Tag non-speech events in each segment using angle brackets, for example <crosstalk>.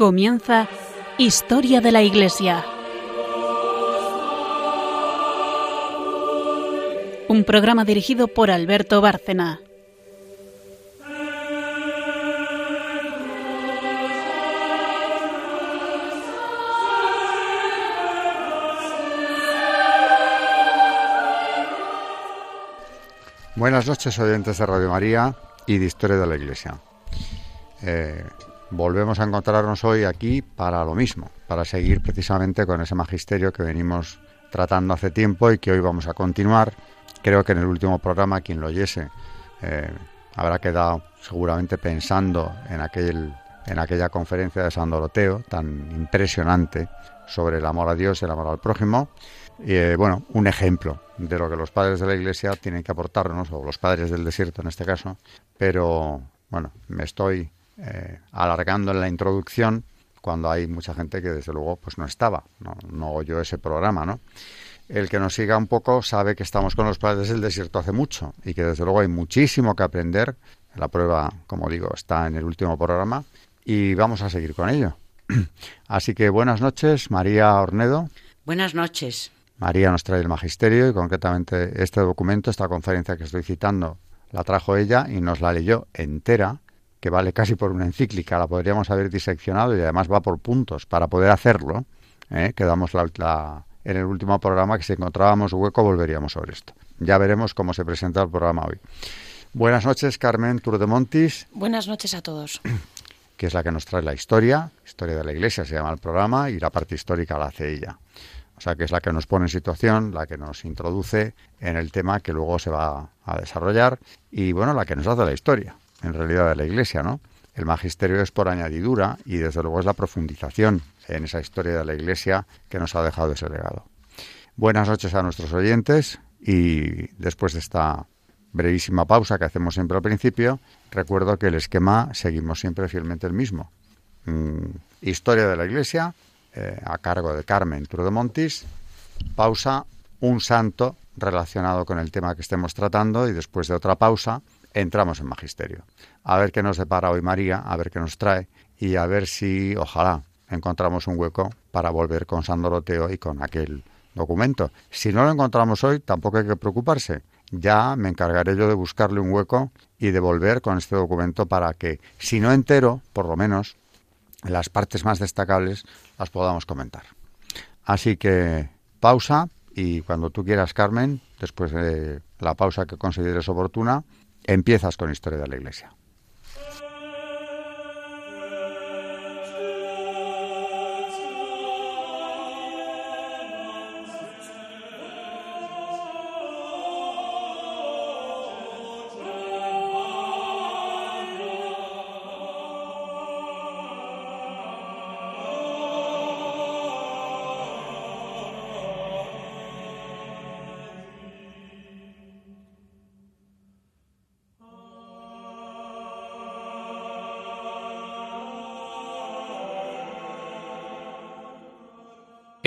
Comienza Historia de la Iglesia. Un programa dirigido por Alberto Bárcena. Buenas noches, oyentes de Radio María y de Historia de la Iglesia. Eh, volvemos a encontrarnos hoy aquí para lo mismo, para seguir precisamente con ese magisterio que venimos tratando hace tiempo y que hoy vamos a continuar. Creo que en el último programa quien lo oyese eh, habrá quedado seguramente pensando en, aquel, en aquella conferencia de San Doroteo tan impresionante sobre el amor a Dios y el amor al prójimo. Y eh, bueno, un ejemplo de lo que los padres de la Iglesia tienen que aportarnos, o los padres del desierto en este caso, pero bueno, me estoy eh, alargando en la introducción cuando hay mucha gente que desde luego pues no estaba, no, no oyó ese programa, ¿no? El que nos siga un poco sabe que estamos con los padres del desierto hace mucho y que desde luego hay muchísimo que aprender. La prueba, como digo, está en el último programa y vamos a seguir con ello. <clears throat> Así que buenas noches, María Ornedo. Buenas noches. María nos trae el magisterio y concretamente este documento, esta conferencia que estoy citando, la trajo ella y nos la leyó entera que vale casi por una encíclica, la podríamos haber diseccionado y además va por puntos. Para poder hacerlo, ¿eh? quedamos la, en el último programa que si encontrábamos hueco volveríamos sobre esto. Ya veremos cómo se presenta el programa hoy. Buenas noches, Carmen Turdemontis. Buenas noches a todos. <clears throat> Que es la que nos trae la historia, historia de la Iglesia se llama el programa, y la parte histórica la hace ella. O sea, que es la que nos pone en situación, la que nos introduce en el tema que luego se va a desarrollar y, bueno, la que nos hace la historia en realidad de la Iglesia, ¿no? El magisterio es por añadidura y desde luego es la profundización en esa historia de la Iglesia que nos ha dejado ese legado. Buenas noches a nuestros oyentes y después de esta brevísima pausa que hacemos siempre al principio, recuerdo que el esquema seguimos siempre fielmente el mismo. Mm, historia de la Iglesia, eh, a cargo de Carmen Trudemontis, pausa, un santo relacionado con el tema que estemos tratando y después de otra pausa, entramos en magisterio. A ver qué nos depara hoy María, a ver qué nos trae y a ver si, ojalá, encontramos un hueco para volver con San Doroteo y con aquel documento. Si no lo encontramos hoy, tampoco hay que preocuparse. Ya me encargaré yo de buscarle un hueco y de volver con este documento para que, si no entero, por lo menos, las partes más destacables las podamos comentar. Así que pausa y cuando tú quieras, Carmen, después de la pausa que consideres oportuna, empiezas con Historia de la Iglesia.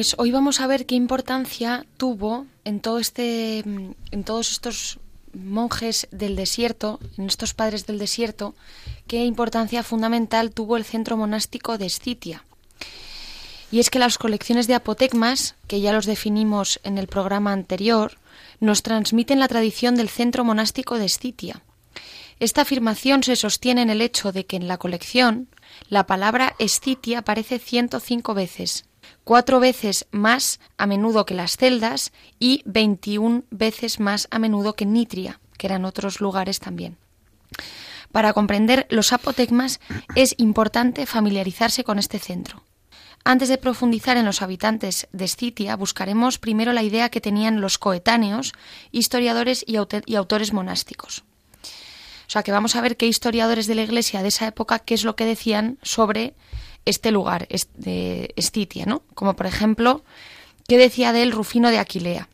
Pues hoy vamos a ver qué importancia tuvo en todo este en todos estos monjes del desierto, en estos padres del desierto, qué importancia fundamental tuvo el centro monástico de Escitia. Y es que las colecciones de apotegmas, que ya los definimos en el programa anterior, nos transmiten la tradición del centro monástico de Escitia. Esta afirmación se sostiene en el hecho de que en la colección la palabra Escitia aparece 105 veces, cuatro veces más a menudo que las celdas y 21 veces más a menudo que Nitria, que eran otros lugares también. Para comprender los apotegmas es importante familiarizarse con este centro. Antes de profundizar en los habitantes de Scitia, buscaremos primero la idea que tenían los coetáneos, historiadores y, autores monásticos. O sea que vamos a ver qué historiadores de la Iglesia de esa época, qué es lo que decían sobre este lugar de Estitia, ¿no? Como por ejemplo, ¿qué decía de él Rufino de Aquilea?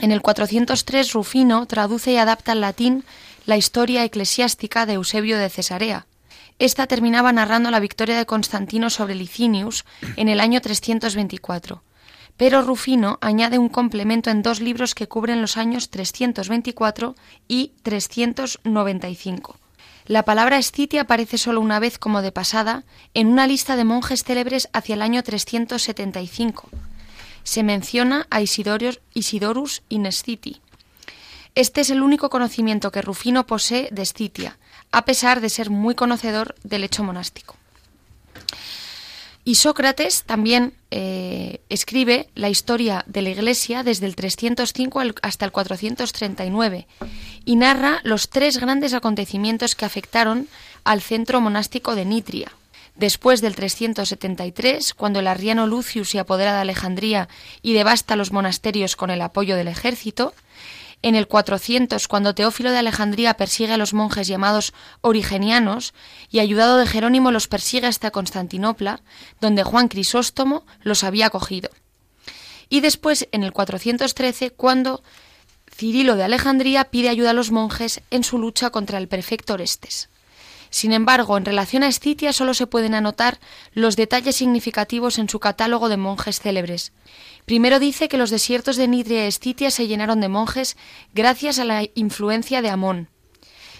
En el 403 Rufino traduce y adapta al latín la historia eclesiástica de Eusebio de Cesarea. Esta terminaba narrando la victoria de Constantino sobre Licinius en el año 324. Pero Rufino añade un complemento en dos libros que cubren los años 324 y 395. La palabra escitia aparece solo una vez como de pasada en una lista de monjes célebres hacia el año 375. Se menciona a Isidorus, Isidorus Inesciti. Este es el único conocimiento que Rufino posee de Escitia, a pesar de ser muy conocedor del hecho monástico. Y Sócrates también eh, escribe la historia de la Iglesia desde el 305 hasta el 439 y narra los tres grandes acontecimientos que afectaron al centro monástico de Nitria. Después del 373, cuando el arriano Lucius se apodera de Alejandría y devasta los monasterios con el apoyo del ejército, en el 400, cuando Teófilo de Alejandría persigue a los monjes llamados origenianos y ayudado de Jerónimo los persigue hasta Constantinopla, donde Juan Crisóstomo los había acogido. Y después, en el 413, cuando Cirilo de Alejandría pide ayuda a los monjes en su lucha contra el prefecto Orestes. Sin embargo, en relación a Escitia solo se pueden anotar los detalles significativos en su catálogo de monjes célebres. Primero dice que los desiertos de Nitria y Escitia se llenaron de monjes gracias a la influencia de Amón.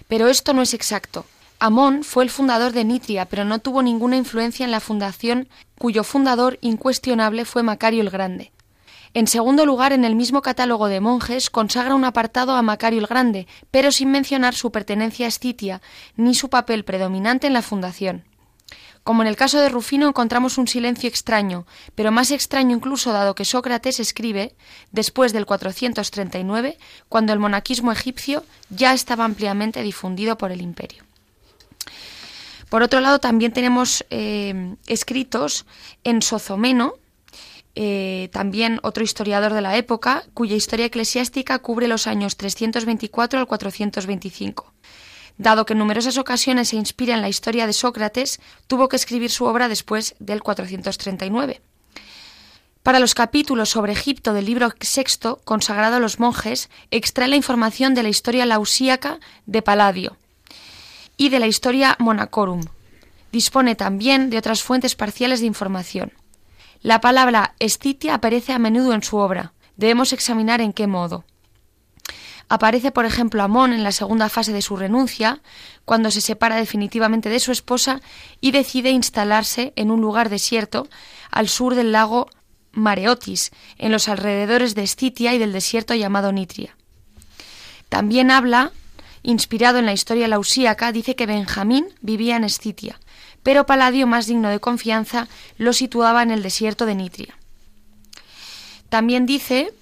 Pero esto no es exacto. Amón fue el fundador de Nitria, pero no tuvo ninguna influencia en la fundación, cuyo fundador incuestionable fue Macario el Grande. En segundo lugar, en el mismo catálogo de monjes consagra un apartado a Macario el Grande, pero sin mencionar su pertenencia a Escitia ni su papel predominante en la fundación. Como en el caso de Rufino encontramos un silencio extraño, pero más extraño incluso dado que Sócrates escribe después del 439, cuando el monaquismo egipcio ya estaba ampliamente difundido por el imperio. Por otro lado, también tenemos eh, escritos en Sozomeno, eh, también otro historiador de la época, cuya historia eclesiástica cubre los años 324 al 425. Dado que en numerosas ocasiones se inspira en la historia de Sócrates, tuvo que escribir su obra después del 439. Para los capítulos sobre Egipto del libro sexto, consagrado a los monjes, extrae la información de la historia lausíaca de Palladio y de la historia Monacorum. Dispone también de otras fuentes parciales de información. La palabra escitia aparece a menudo en su obra. Debemos examinar en qué modo. Aparece, por ejemplo, Amón en la segunda fase de su renuncia, cuando se separa definitivamente de su esposa y decide instalarse en un lugar desierto al sur del lago Mareotis, en los alrededores de Escitia y del desierto llamado Nitria. También habla, inspirado en la historia lausíaca, dice que Benjamín vivía en Escitia pero Paladio, más digno de confianza, lo situaba en el desierto de Nitria. También dice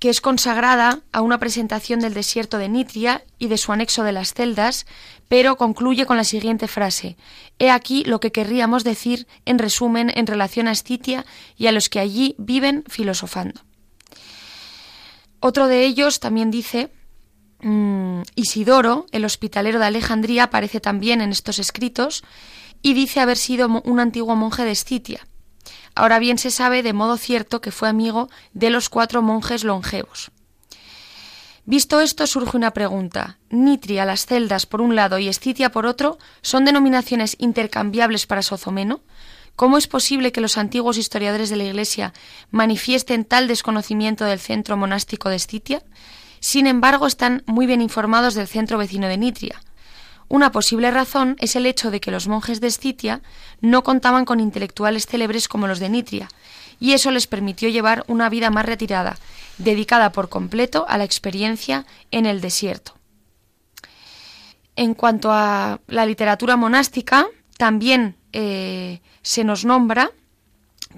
que es consagrada a una presentación del desierto de Nitria y de su anexo de las celdas, pero concluye con la siguiente frase He aquí lo que querríamos decir en resumen en relación a Escitia y a los que allí viven filosofando. Otro de ellos también dice Mm, Isidoro, el hospitalero de Alejandría, aparece también en estos escritos y dice haber sido un antiguo monje de Escitia. Ahora bien se sabe de modo cierto que fue amigo de los cuatro monjes longevos. Visto esto surge una pregunta. Nitria, las celdas por un lado y Escitia por otro, ¿son denominaciones intercambiables para Sozomeno? ¿Cómo es posible que los antiguos historiadores de la Iglesia manifiesten tal desconocimiento del centro monástico de Escitia? Sin embargo, están muy bien informados del centro vecino de Nitria. Una posible razón es el hecho de que los monjes de Escitia no contaban con intelectuales célebres como los de Nitria, y eso les permitió llevar una vida más retirada, dedicada por completo a la experiencia en el desierto. En cuanto a la literatura monástica, también eh, se nos nombra,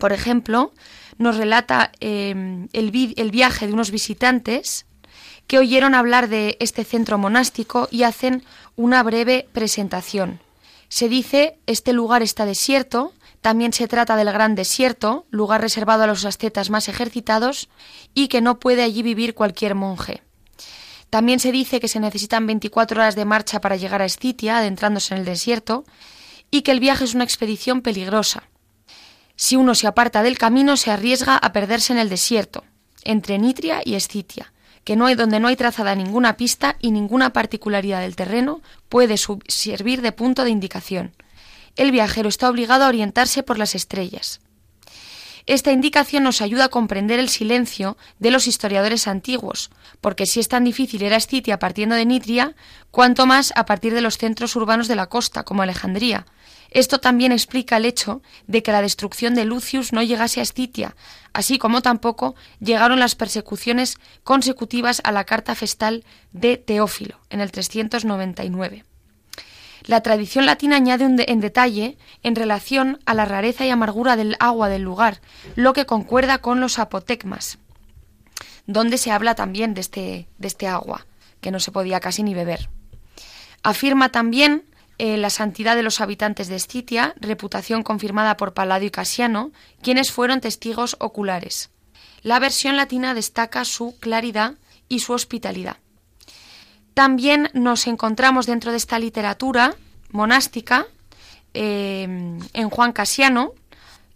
por ejemplo, nos relata eh, el viaje de unos visitantes que oyeron hablar de este centro monástico y hacen una breve presentación. Se dice, este lugar está desierto, también se trata del gran desierto, lugar reservado a los ascetas más ejercitados, y que no puede allí vivir cualquier monje. También se dice que se necesitan 24 horas de marcha para llegar a Escitia, adentrándose en el desierto, y que el viaje es una expedición peligrosa. Si uno se aparta del camino se arriesga a perderse en el desierto, entre Nitria y Escitia, que no hay donde no hay trazada ninguna pista y ninguna particularidad del terreno puede servir de punto de indicación. El viajero está obligado a orientarse por las estrellas. Esta indicación nos ayuda a comprender el silencio de los historiadores antiguos, porque si es tan difícil ir a Escitia partiendo de Nitria, cuanto más a partir de los centros urbanos de la costa, como Alejandría. Esto también explica el hecho de que la destrucción de Lucius no llegase a Escitia, así como tampoco llegaron las persecuciones consecutivas a la carta festal de Teófilo en el 399. La tradición latina añade en detalle en relación a la rareza y amargura del agua del lugar, lo que concuerda con los apotecmas, donde se habla también de este, de este agua, que no se podía casi ni beber. Afirma también eh, la santidad de los habitantes de Escitia, reputación confirmada por Palladio y Casiano, quienes fueron testigos oculares. La versión latina destaca su claridad y su hospitalidad. También nos encontramos dentro de esta literatura monástica eh, en Juan Casiano,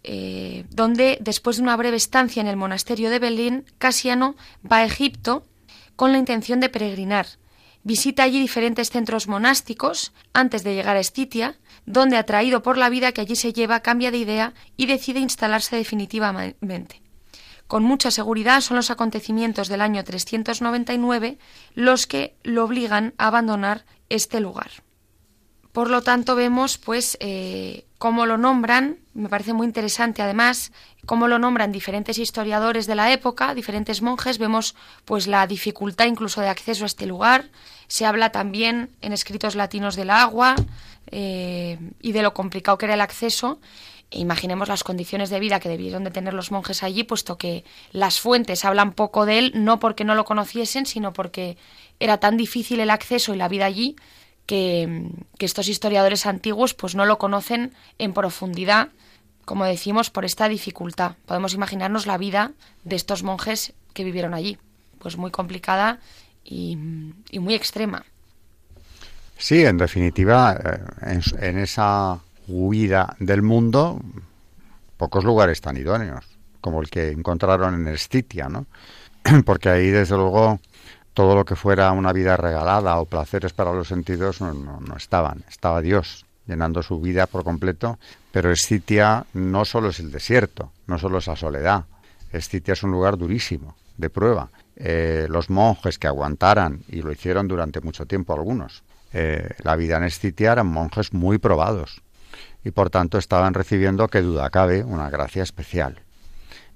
eh, donde después de una breve estancia en el monasterio de Belén, Casiano va a Egipto con la intención de peregrinar. Visita allí diferentes centros monásticos antes de llegar a Estitia, donde, atraído por la vida que allí se lleva, cambia de idea y decide instalarse definitivamente. Con mucha seguridad son los acontecimientos del año 399 los que lo obligan a abandonar este lugar. Por lo tanto, vemos pues eh, cómo lo nombran, me parece muy interesante además, cómo lo nombran diferentes historiadores de la época, diferentes monjes, vemos pues la dificultad incluso de acceso a este lugar, se habla también en escritos latinos del agua eh, y de lo complicado que era el acceso, imaginemos las condiciones de vida que debieron de tener los monjes allí, puesto que las fuentes hablan poco de él, no porque no lo conociesen, sino porque era tan difícil el acceso y la vida allí que, estos historiadores antiguos pues no lo conocen en profundidad, como decimos, por esta dificultad. Podemos imaginarnos la vida de estos monjes que vivieron allí, pues muy complicada y, muy extrema. Sí, en definitiva, eh, en esa huida del mundo, pocos lugares tan idóneos como el que encontraron en Escitia, ¿no? <clears throat> Porque ahí, desde luego, todo lo que fuera una vida regalada o placeres para los sentidos no, no, estaban. Estaba Dios llenando su vida por completo, pero Escitia no solo es el desierto, no solo es la soledad. Escitia es un lugar durísimo, de prueba. Eh, los monjes que aguantaran, y lo hicieron durante mucho tiempo algunos, eh, la vida en Escitia eran monjes muy probados, y por tanto estaban recibiendo, que duda cabe, una gracia especial.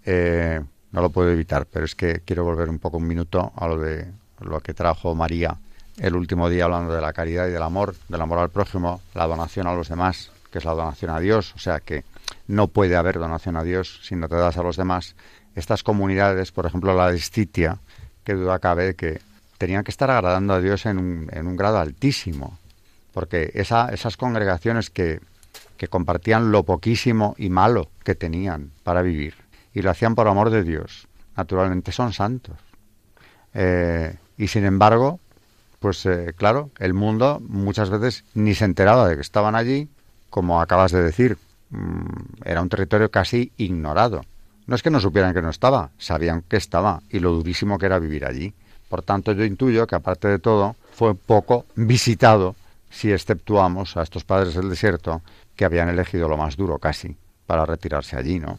Eh, no lo puedo evitar, pero es que quiero volver un poco un minuto a lo de lo que trajo María el último día hablando de la caridad y del amor, del amor al prójimo, la donación a los demás, que es la donación a Dios, o sea que no puede haber donación a Dios si no te das a los demás. Estas comunidades, por ejemplo la de Estitia, que duda cabe que tenían que estar agradando a Dios en un, en un grado altísimo, porque esa, esas congregaciones que que compartían lo poquísimo y malo que tenían para vivir y lo hacían por amor de Dios. Naturalmente son santos. Eh, y sin embargo, pues eh, claro, el mundo muchas veces ni se enteraba de que estaban allí, como acabas de decir, mm, era un territorio casi ignorado. No es que no supieran que no estaba, sabían que estaba y lo durísimo que era vivir allí. Por tanto, yo intuyo que aparte de todo, fue poco visitado si exceptuamos a estos padres del desierto que habían elegido lo más duro casi para retirarse allí, ¿no?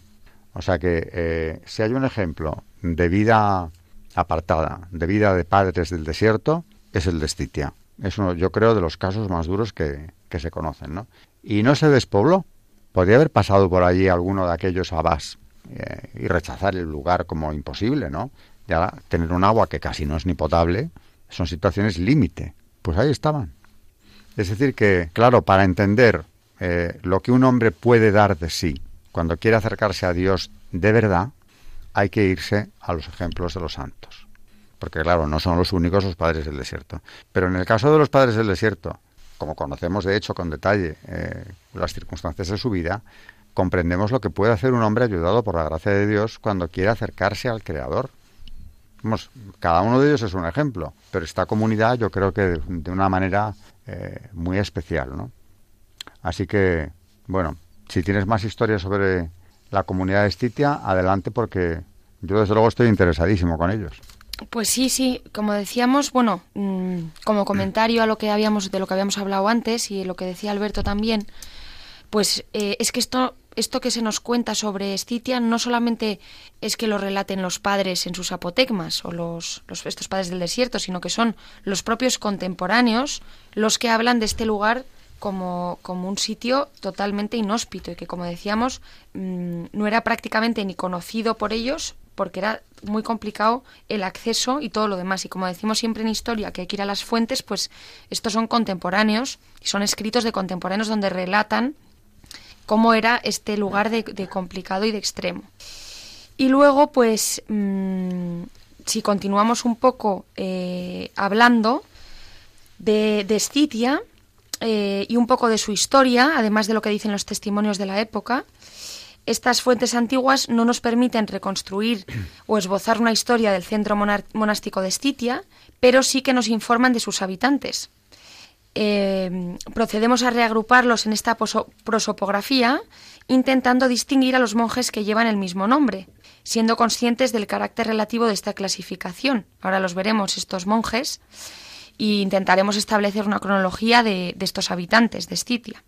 O sea que eh, si hay un ejemplo de vida apartada, de vida de padres del desierto, es el de Estitia. Es uno, yo creo, de los casos más duros que, que se conocen, ¿no? Y no se despobló. Podría haber pasado por allí alguno de aquellos abás eh, y rechazar el lugar como imposible, ¿no? Ya tener un agua que casi no es ni potable, son situaciones límite. Pues ahí estaban. Es decir, que, claro, para entender eh, lo que un hombre puede dar de sí cuando quiere acercarse a Dios de verdad, hay que irse a los ejemplos de los santos. Porque claro, no son los únicos los padres del desierto. Pero en el caso de los padres del desierto, como conocemos de hecho con detalle eh, las circunstancias de su vida, comprendemos lo que puede hacer un hombre ayudado por la gracia de Dios cuando quiere acercarse al Creador. cada uno de ellos es un ejemplo, pero esta comunidad yo creo que de, una manera eh, muy especial, ¿no? Así que, bueno, si tienes más historias sobre la comunidad de Estitia, adelante porque yo desde luego estoy interesadísimo con ellos. Pues sí, sí, como decíamos, bueno, mm, como comentario a lo que habíamos de lo que habíamos hablado antes y lo que decía Alberto también, pues eh, es que esto esto que se nos cuenta sobre Estitia no solamente es que lo relaten los padres en sus apotegmas o los, los, estos padres del desierto, sino que son los propios contemporáneos los que hablan de este lugar como, como un sitio totalmente inhóspito y que, como decíamos, mm, no era prácticamente ni conocido por ellos porque era muy complicado el acceso y todo lo demás. Y como decimos siempre en historia que hay que ir a las fuentes, pues estos son contemporáneos y son escritos de contemporáneos donde relatan cómo era este lugar de, complicado y de extremo. Y luego, pues, mm, si continuamos un poco eh, hablando de, de eh, y un poco de su historia, además de lo que dicen los testimonios de la época, estas fuentes antiguas no nos permiten reconstruir o esbozar una historia del centro monástico de Escitia, pero sí que nos informan de sus habitantes. Eh, procedemos a reagruparlos en esta prosopografía, intentando distinguir a los monjes que llevan el mismo nombre, siendo conscientes del carácter relativo de esta clasificación. Ahora los veremos estos monjes e intentaremos establecer una cronología de, de estos habitantes de Escitia.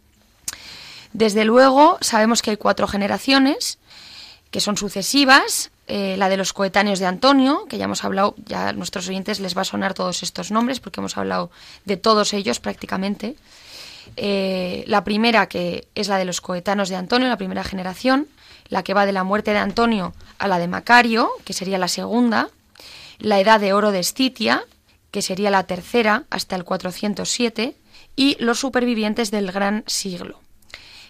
Desde luego, sabemos que hay cuatro generaciones que son sucesivas, eh, la de los coetáneos de Antonio, que ya hemos hablado, ya a nuestros oyentes les va a sonar todos estos nombres porque hemos hablado de todos ellos prácticamente. Eh, la primera, que es la de los coetáneos de Antonio, la primera generación, la que va de la muerte de Antonio a la de Macario, que sería la segunda, la edad de oro de Escitia, que sería la tercera hasta el 407, y los supervivientes del gran siglo.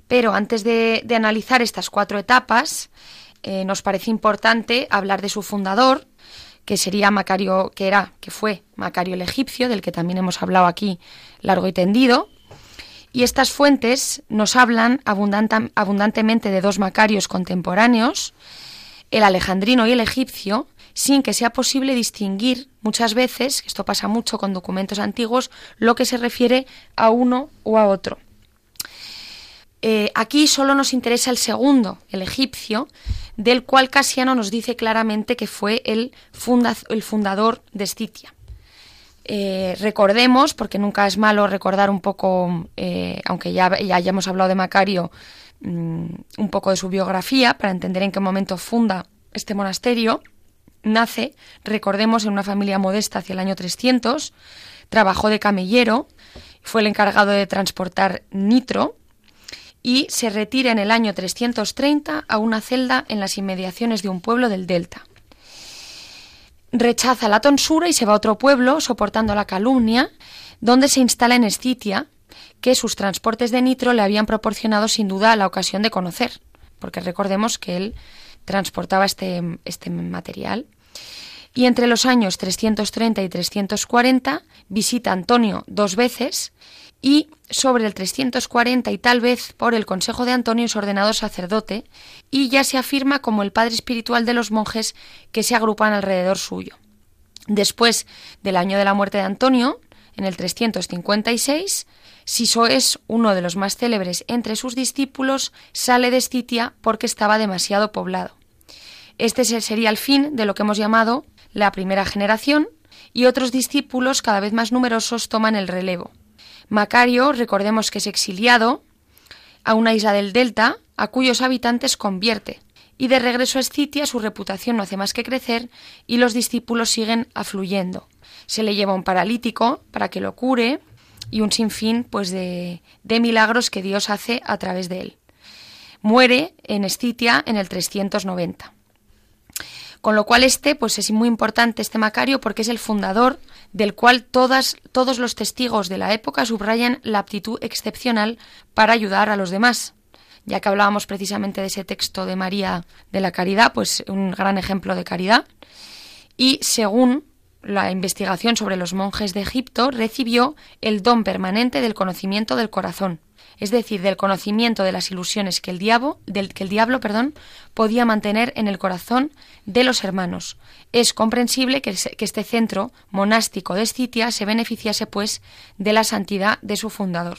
Pero antes de analizar estas cuatro etapas, eh, nos parece importante hablar de su fundador, que sería Macario, que era, que fue Macario el egipcio, del que también hemos hablado aquí largo y tendido. Y estas fuentes nos hablan abundantemente de dos Macarios contemporáneos, el alejandrino y el egipcio, sin que sea posible distinguir muchas veces, esto pasa mucho con documentos antiguos, lo que se refiere a uno o a otro. Eh, aquí solo nos interesa el segundo, el egipcio, del cual Casiano nos dice claramente que fue el, el fundador de Escitia. Eh, recordemos, porque nunca es malo recordar un poco, eh, aunque ya, ya, hayamos hablado de Macario, mm, un poco de su biografía, para entender en qué momento funda este monasterio. Nace, recordemos, en una familia modesta hacia el año 300, trabajó de camellero, fue el encargado de transportar nitro, y se retira en el año 330 a una celda en las inmediaciones de un pueblo del Delta. Rechaza la tonsura y se va a otro pueblo, soportando la calumnia, donde se instala en Escitia, que sus transportes de nitro le habían proporcionado sin duda la ocasión de conocer, porque recordemos que él transportaba este, este material. Y entre los años 330 y 340 visita Antonio dos veces y sobre el 340 y tal vez por el consejo de Antonio es ordenado sacerdote y ya se afirma como el padre espiritual de los monjes que se agrupan alrededor suyo. Después del año de la muerte de Antonio, en el 356, Siso es uno de los más célebres entre sus discípulos, sale de Escitia porque estaba demasiado poblado. Este sería el fin de lo que hemos llamado la primera generación, y otros discípulos cada vez más numerosos toman el relevo. Macario, recordemos que es exiliado a una isla del Delta, a cuyos habitantes convierte, y de regreso a Escitia su reputación no hace más que crecer y los discípulos siguen afluyendo. Se le lleva un paralítico para que lo cure y un sinfín pues de, de milagros que Dios hace a través de él. Muere en Escitia en el 390. Con lo cual este pues es muy importante este Macario porque es el fundador del cual todas, todos los testigos de la época subrayan la aptitud excepcional para ayudar a los demás. Ya que hablábamos precisamente de ese texto de María de la Caridad, pues un gran ejemplo de caridad. Y según la investigación sobre los monjes de Egipto, recibió el don permanente del conocimiento del corazón, es decir, del conocimiento de las ilusiones que el diablo, que el diablo perdón, podía mantener en el corazón de los hermanos. Es comprensible que, este centro monástico de Escitia se beneficiase, pues, de la santidad de su fundador.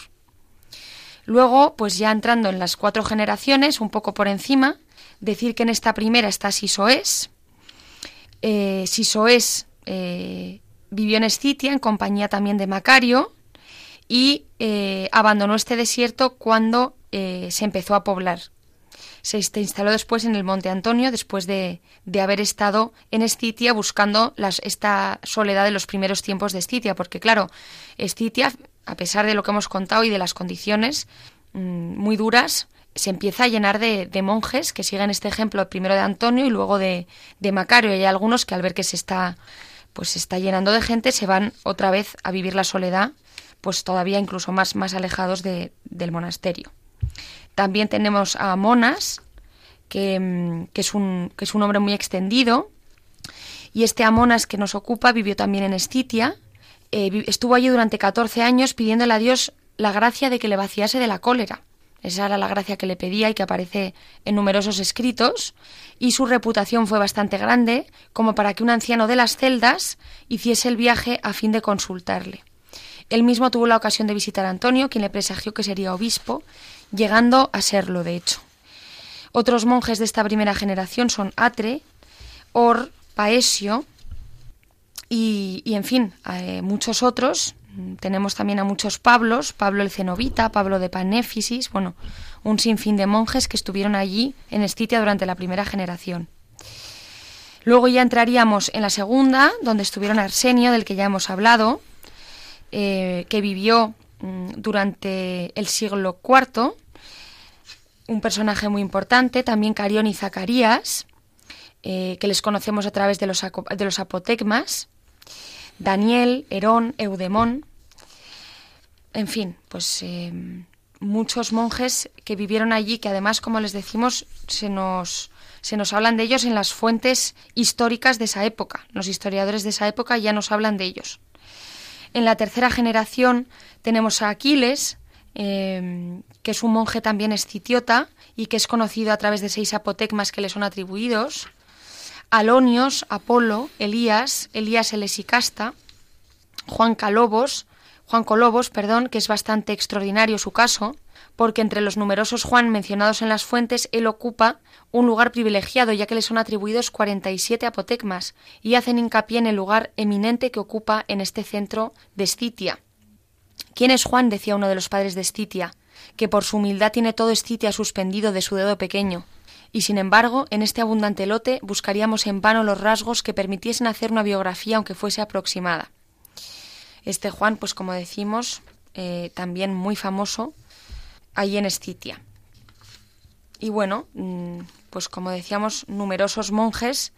Luego, pues ya entrando en las cuatro generaciones, un poco por encima, decir que en esta primera está Sisoes. Eh, eh, vivió en Escitia en compañía también de Macario y eh, abandonó este desierto cuando eh, se empezó a poblar. Se instaló después en el Monte Antonio, después de, de haber estado en Escitia buscando las, esta soledad de los primeros tiempos de Escitia, porque claro, Escitia, a pesar de lo que hemos contado y de las condiciones mmm, muy duras, se empieza a llenar de, de, monjes que siguen este ejemplo primero de Antonio y luego de, de Macario. Y hay algunos que al ver que se está, pues se está llenando de gente se van otra vez a vivir la soledad, pues todavía incluso más, más alejados de, del monasterio. También tenemos a Monas, que, que, es un, que es un hombre muy extendido. Y este Amonas que nos ocupa vivió también en Escitia. Eh, estuvo allí durante 14 años pidiéndole a Dios la gracia de que le vaciase de la cólera. Esa era la gracia que le pedía y que aparece en numerosos escritos, y su reputación fue bastante grande como para que un anciano de las celdas hiciese el viaje a fin de consultarle. Él mismo tuvo la ocasión de visitar a Antonio, quien le presagió que sería obispo, llegando a serlo, de hecho. Otros monjes de esta primera generación son Atre, Or, Paesio y, en fin, eh, muchos otros. Tenemos también a muchos Pablos, Pablo el Cenobita, Pablo de Panéfisis, bueno, un sinfín de monjes que estuvieron allí en Escitia durante la primera generación. Luego ya entraríamos en la segunda, donde estuvieron Arsenio, del que ya hemos hablado, eh, que vivió mm, durante el siglo IV, un personaje muy importante, también Carión y Zacarías, eh, que les conocemos a través de los, de Daniel, Herón, Eudemón, en fin, pues eh, muchos monjes que vivieron allí, que además, como les decimos, se nos, se nos hablan de ellos en las fuentes históricas de esa época. Los historiadores de esa época ya nos hablan de ellos. En la tercera generación tenemos a Aquiles, eh, que es un monje también escitiota y que es conocido a través de seis apotecmas que le son atribuidos. Alonios, Apolo, Elías, Elías el Esicasta, Juan Calobos, Juan Colobos, perdón, que es bastante extraordinario su caso, porque entre los numerosos Juan mencionados en las fuentes, él ocupa un lugar privilegiado, ya que le son atribuidos 47 apotecmas, y hacen hincapié en el lugar eminente que ocupa en este centro de Escitia. ¿Quién es Juan? decía uno de los padres de Escitia, que por su humildad tiene todo Escitia suspendido de su dedo pequeño, y sin embargo, en este abundante lote buscaríamos en vano los rasgos que permitiesen hacer una biografía aunque fuese aproximada. Este Juan, pues como decimos, eh, también muy famoso allí en Escitia. Y bueno, mm, pues como decíamos, numerosos monjes,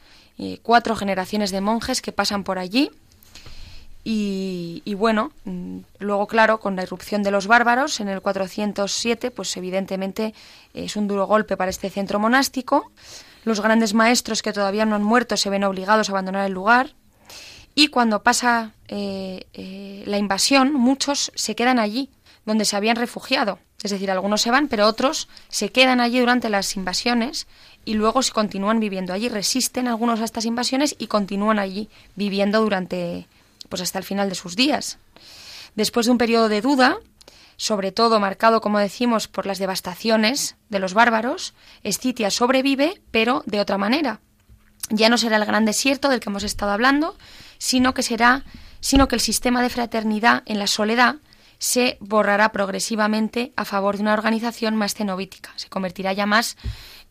cuatro generaciones de monjes que pasan por allí. Y, y, bueno, mm, luego claro, con la irrupción de los bárbaros en el 407, pues evidentemente es un duro golpe para este centro monástico. Los grandes maestros que todavía no han muerto se ven obligados a abandonar el lugar. Y cuando pasa eh, eh, la invasión, muchos se quedan allí, donde se habían refugiado. Es decir, algunos se van, pero otros se quedan allí durante las invasiones y luego se continúan viviendo allí, resisten algunos a estas invasiones y continúan allí viviendo durante pues hasta el final de sus días. Después de un periodo de duda, sobre todo marcado, como decimos, por las devastaciones de los bárbaros, Escitia sobrevive, pero de otra manera. Ya no será el gran desierto del que hemos estado hablando, sino que será, sino que el sistema de fraternidad en la soledad se borrará progresivamente a favor de una organización más cenobítica. Se convertirá ya más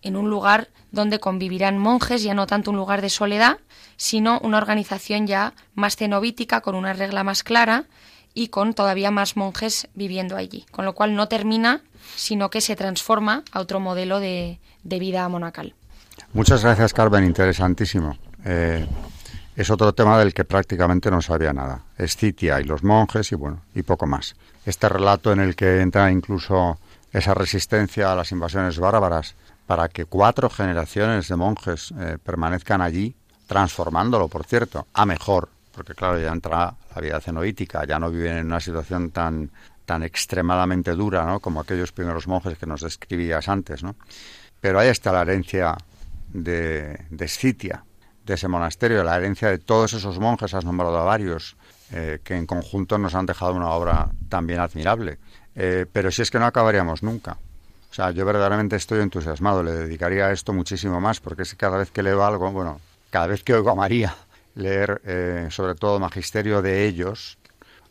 en un lugar donde convivirán monjes, ya no tanto un lugar de soledad, sino una organización ya más cenobítica, con una regla más clara y con todavía más monjes viviendo allí. Con lo cual no termina, sino que se transforma a otro modelo de, de vida monacal. Muchas gracias, Carmen. Interesantísimo. Eh, es otro tema del que prácticamente no sabía nada. Escitia y los monjes y bueno, y poco más. Este relato en el que entra incluso esa resistencia a las invasiones bárbaras para que cuatro generaciones de monjes eh, permanezcan allí, transformándolo, por cierto, a mejor, porque claro, ya entra la vida cenobítica, ya no viven en una situación tan tan extremadamente dura, ¿no? Como aquellos primeros monjes que nos describías antes, ¿no? Pero ahí está la herencia de, de Escitia, de ese monasterio, la herencia de todos esos monjes, has nombrado a varios, eh, que en conjunto nos han dejado una obra también admirable. Eh, pero si es que no acabaríamos nunca. O sea, yo verdaderamente estoy entusiasmado, le dedicaría a esto muchísimo más, porque es que cada vez que leo algo, bueno, cada vez que oigo a María <laughs> leer eh, sobre todo magisterio de ellos,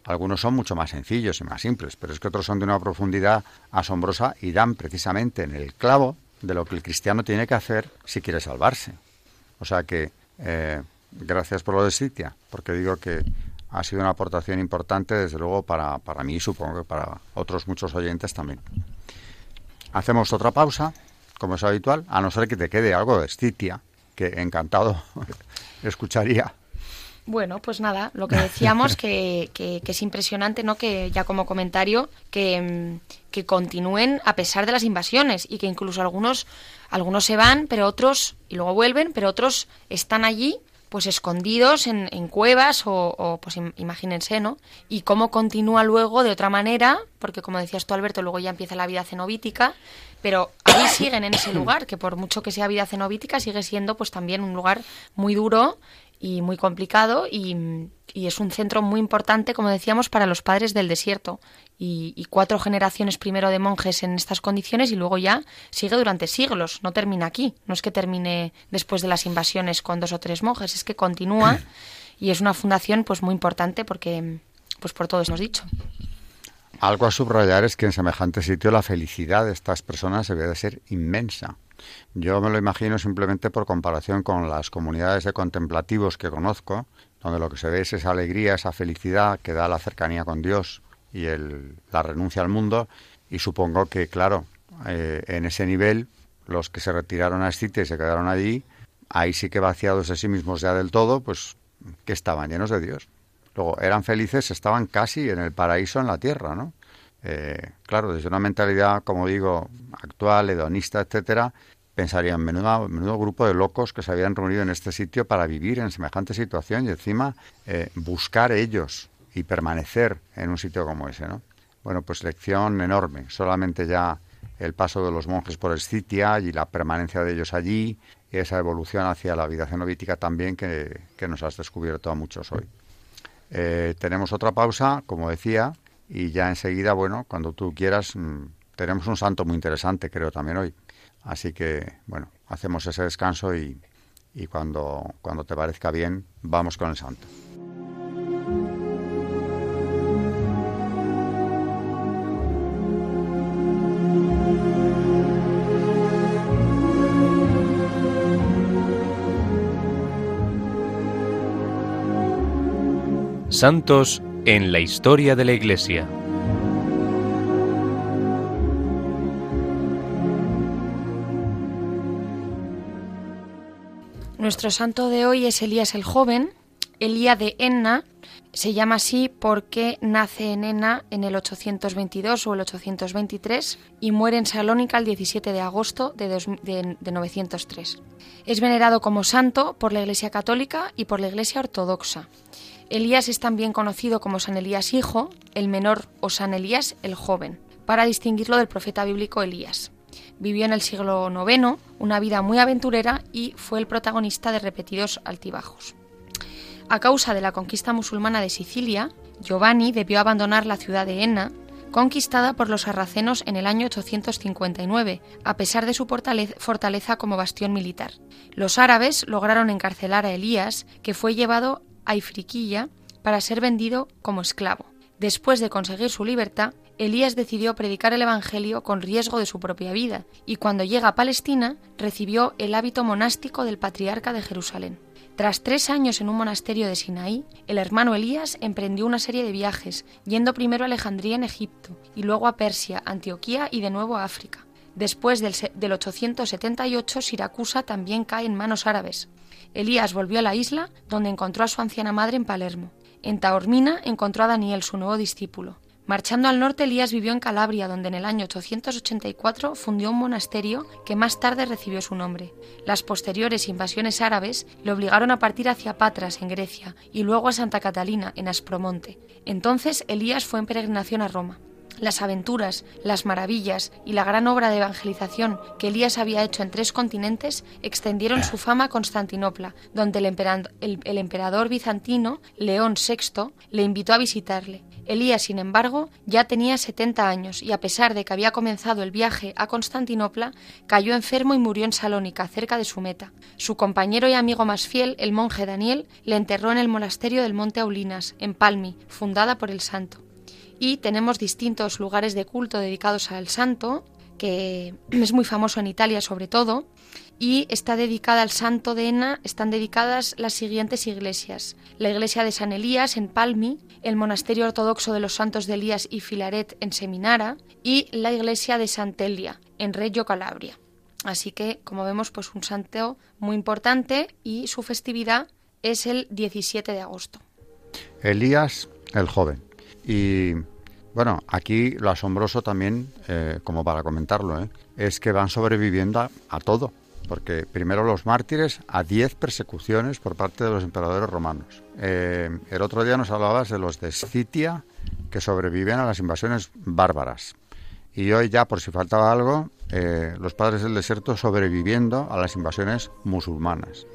algunos son mucho más sencillos y más simples, pero es que otros son de una profundidad asombrosa y dan precisamente en el clavo de lo que el cristiano tiene que hacer si quiere salvarse. O sea que, eh, gracias por lo de Sitia, porque digo que ha sido una aportación importante, desde luego, para, para mí y supongo que para otros muchos oyentes también. Hacemos otra pausa, como es habitual, a no ser que te quede algo de Sitia, que encantado <laughs> escucharía. Bueno, pues nada, lo que decíamos <laughs> que, que, es impresionante, ¿no? Que ya como comentario, que, que, continúen a pesar de las invasiones y que incluso algunos, algunos se van, pero otros, y luego vuelven, pero otros están allí pues escondidos en, en cuevas o, o, pues imagínense, ¿no? Y cómo continúa luego de otra manera, porque como decías tú Alberto, luego ya empieza la vida cenobítica, pero ahí siguen en ese lugar, que por mucho que sea vida cenobítica sigue siendo pues también un lugar muy duro y muy complicado y, es un centro muy importante, como decíamos, para los padres del desierto. Y, cuatro generaciones primero de monjes en estas condiciones y luego ya sigue durante siglos, no termina aquí. No es que termine después de las invasiones con dos o tres monjes, es que continúa y es una fundación pues muy importante porque pues por todo hemos dicho. Algo a subrayar es que en semejante sitio la felicidad de estas personas debe de ser inmensa. Yo me lo imagino simplemente por comparación con las comunidades de contemplativos que conozco, donde lo que se ve es esa alegría, esa felicidad que da la cercanía con Dios y el, la renuncia al mundo. Y supongo que, claro, eh, en ese nivel, los que se retiraron a Escite y se quedaron allí, ahí sí que vaciados de sí mismos ya del todo, pues que estaban llenos de Dios. Luego, eran felices, estaban casi en el paraíso en la tierra, ¿no? Eh, claro, desde una mentalidad, como digo, actual, hedonista, etcétera, pensarían, menudo, menudo grupo de locos que se habían reunido en este sitio para vivir en semejante situación y encima eh, buscar ellos y permanecer en un sitio como ese, ¿no? Bueno, pues lección enorme. Solamente ya el paso de los monjes por el Scitia y la permanencia de ellos allí y esa evolución hacia la vida cenobítica también que, nos has descubierto a muchos hoy. Eh, tenemos otra pausa, como decía, y ya enseguida, bueno, cuando tú quieras, mm, tenemos un santo muy interesante, creo, también hoy. Así que, bueno, hacemos ese descanso y, y cuando, cuando te parezca bien, vamos con el santo. Santos en la historia de la Iglesia. Nuestro santo de hoy es Elías el joven, Elías de Enna, se llama así porque nace en Enna en el 822 o el 823 y muere en Salónica el 17 de agosto de, de 903. Es venerado como santo por la Iglesia Católica y por la Iglesia Ortodoxa. Elías es también conocido como San Elías hijo, el menor o San Elías el joven, para distinguirlo del profeta bíblico Elías. Vivió en el siglo IX una vida muy aventurera y fue el protagonista de repetidos altibajos. A causa de la conquista musulmana de Sicilia, Giovanni debió abandonar la ciudad de Enna, conquistada por los sarracenos en el año 859, a pesar de su fortaleza como bastión militar. Los árabes lograron encarcelar a Elías, que fue llevado a para ser vendido como esclavo. Después de conseguir su libertad, Elías decidió predicar el Evangelio con riesgo de su propia vida, y cuando llega a Palestina recibió el hábito monástico del patriarca de Jerusalén. Tras tres años en un monasterio de Sinaí, el hermano Elías emprendió una serie de viajes, yendo primero a Alejandría en Egipto, y luego a Persia, Antioquía y de nuevo a África. Después del 878, Siracusa también cae en manos árabes. Elías volvió a la isla, donde encontró a su anciana madre en Palermo. En Taormina encontró a Daniel, su nuevo discípulo. Marchando al norte, Elías vivió en Calabria, donde en el año 884 fundió un monasterio que más tarde recibió su nombre. Las posteriores invasiones árabes le obligaron a partir hacia Patras, en Grecia, y luego a Santa Catalina, en Aspromonte. Entonces Elías fue en peregrinación a Roma. Las aventuras, las maravillas y la gran obra de evangelización que Elías había hecho en tres continentes extendieron su fama a Constantinopla, donde el emperador, bizantino, León VI, le invitó a visitarle Elías, sin embargo, ya tenía 70 años y a pesar de que había comenzado el viaje a Constantinopla, cayó enfermo y murió en Salónica, cerca de su meta. Su compañero y amigo más fiel, el monje Daniel, le enterró en el monasterio del Monte Aulinas, en Palmi, fundada por el santo. Y tenemos distintos lugares de culto dedicados al santo, que <clears throat> es muy famoso en Italia sobre todo, y está dedicada al santo de Ena, están dedicadas las siguientes iglesias. La iglesia de San Elías en Palmi, el monasterio ortodoxo de los santos de Elías y Filaret en Seminara y la iglesia de Sant'Elia en Reggio Calabria. Así que, como vemos, pues un santo muy importante y su festividad es el 17 de agosto. Elías el joven. Y bueno, aquí lo asombroso también, eh, como para comentarlo, ¿eh? es que van sobreviviendo a todo porque primero los mártires a diez persecuciones por parte de los emperadores romanos. Eh, el otro día nos hablabas de los de Scitia que sobreviven a las invasiones bárbaras. Y hoy ya, por si faltaba algo, los padres del desierto sobreviviendo a las invasiones musulmanas.